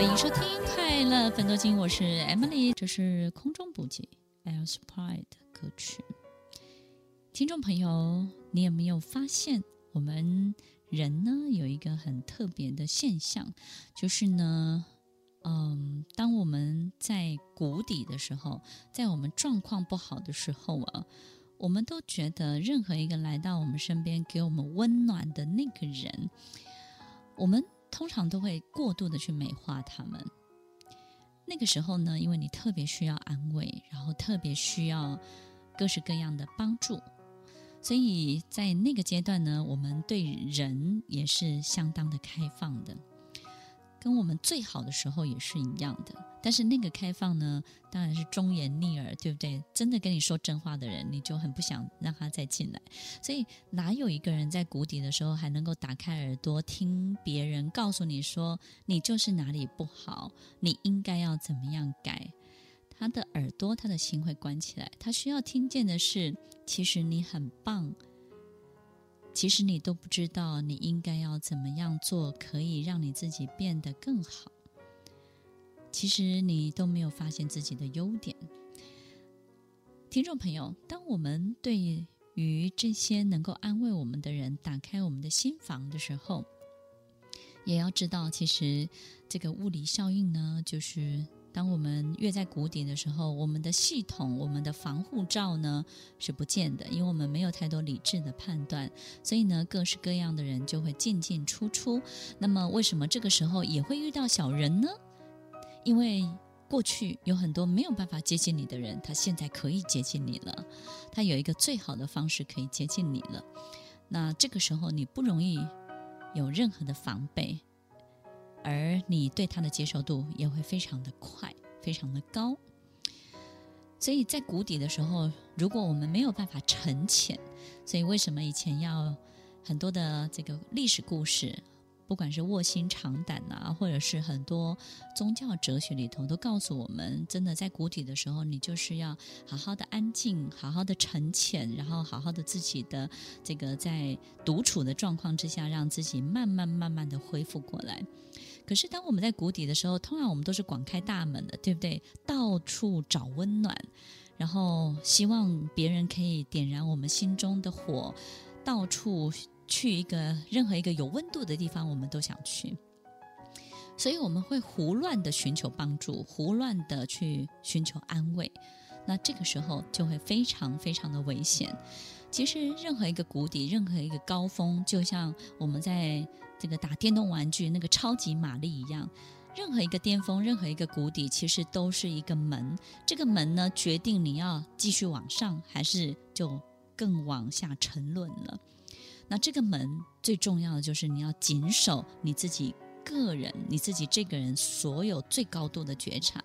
欢迎收听《快乐芬多精》，我是 Emily，这是空中补给 Air Supply 的歌曲。听众朋友，你有没有发现，我们人呢有一个很特别的现象，就是呢，嗯，当我们在谷底的时候，在我们状况不好的时候啊，我们都觉得任何一个来到我们身边给我们温暖的那个人，我们。通常都会过度的去美化他们。那个时候呢，因为你特别需要安慰，然后特别需要各式各样的帮助，所以在那个阶段呢，我们对人也是相当的开放的。跟我们最好的时候也是一样的，但是那个开放呢，当然是忠言逆耳，对不对？真的跟你说真话的人，你就很不想让他再进来。所以哪有一个人在谷底的时候还能够打开耳朵听别人告诉你说你就是哪里不好，你应该要怎么样改？他的耳朵，他的心会关起来。他需要听见的是，其实你很棒。其实你都不知道你应该要怎么样做，可以让你自己变得更好。其实你都没有发现自己的优点。听众朋友，当我们对于这些能够安慰我们的人打开我们的心房的时候，也要知道，其实这个物理效应呢，就是。当我们越在谷底的时候，我们的系统、我们的防护罩呢是不见的，因为我们没有太多理智的判断，所以呢，各式各样的人就会进进出出。那么，为什么这个时候也会遇到小人呢？因为过去有很多没有办法接近你的人，他现在可以接近你了，他有一个最好的方式可以接近你了。那这个时候，你不容易有任何的防备。而你对他的接受度也会非常的快，非常的高。所以在谷底的时候，如果我们没有办法沉潜，所以为什么以前要很多的这个历史故事，不管是卧薪尝胆啊，或者是很多宗教哲学里头，都告诉我们，真的在谷底的时候，你就是要好好的安静，好好的沉潜，然后好好的自己的这个在独处的状况之下，让自己慢慢慢慢的恢复过来。可是，当我们在谷底的时候，通常我们都是广开大门的，对不对？到处找温暖，然后希望别人可以点燃我们心中的火，到处去一个任何一个有温度的地方，我们都想去。所以我们会胡乱的寻求帮助，胡乱的去寻求安慰。那这个时候就会非常非常的危险。其实，任何一个谷底，任何一个高峰，就像我们在。这个打电动玩具那个超级玛丽一样，任何一个巅峰，任何一个谷底，其实都是一个门。这个门呢，决定你要继续往上，还是就更往下沉沦了。那这个门最重要的就是你要谨守你自己个人，你自己这个人所有最高度的觉察，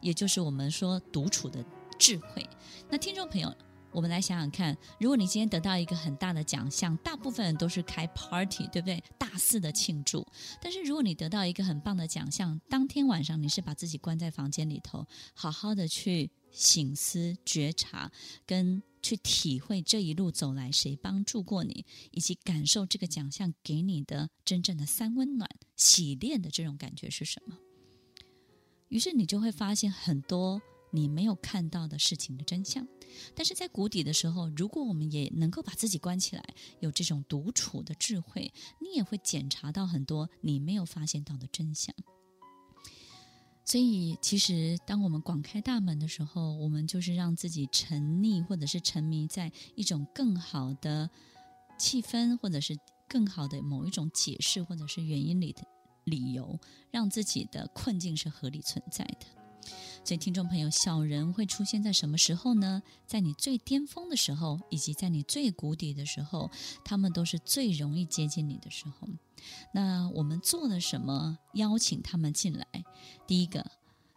也就是我们说独处的智慧。那听众朋友。我们来想想看，如果你今天得到一个很大的奖项，大部分人都是开 party，对不对？大肆的庆祝。但是如果你得到一个很棒的奖项，当天晚上你是把自己关在房间里头，好好的去醒思、觉察，跟去体会这一路走来谁帮助过你，以及感受这个奖项给你的真正的三温暖、洗练的这种感觉是什么？于是你就会发现很多。你没有看到的事情的真相，但是在谷底的时候，如果我们也能够把自己关起来，有这种独处的智慧，你也会检查到很多你没有发现到的真相。所以，其实当我们广开大门的时候，我们就是让自己沉溺或者是沉迷在一种更好的气氛，或者是更好的某一种解释或者是原因里的理由，让自己的困境是合理存在的。所以，听众朋友，小人会出现在什么时候呢？在你最巅峰的时候，以及在你最谷底的时候，他们都是最容易接近你的时候。那我们做了什么邀请他们进来？第一个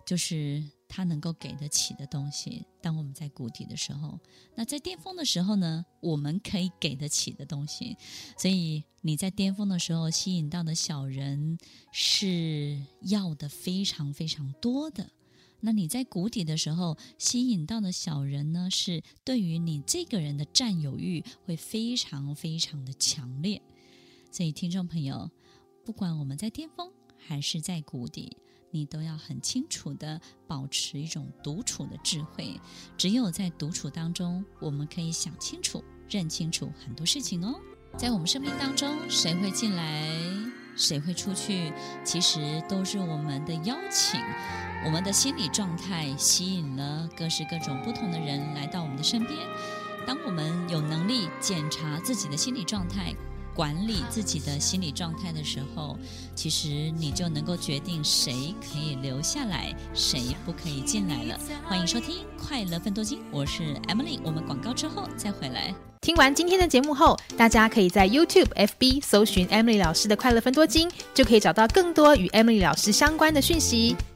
就是他能够给得起的东西。当我们在谷底的时候，那在巅峰的时候呢，我们可以给得起的东西。所以你在巅峰的时候吸引到的小人是要的非常非常多的。那你在谷底的时候吸引到的小人呢，是对于你这个人的占有欲会非常非常的强烈。所以，听众朋友，不管我们在巅峰还是在谷底，你都要很清楚地保持一种独处的智慧。只有在独处当中，我们可以想清楚、认清楚很多事情哦。在我们生命当中，谁会进来，谁会出去，其实都是我们的邀请。我们的心理状态吸引了各式各种不同的人来到我们的身边。当我们有能力检查自己的心理状态，管理自己的心理状态的时候，其实你就能够决定谁可以留下来，谁不可以进来了。欢迎收听《快乐分多金》，我是 Emily。我们广告之后再回来。听完今天的节目后，大家可以在 YouTube、FB 搜寻 Emily 老师的《快乐分多金》，就可以找到更多与 Emily 老师相关的讯息。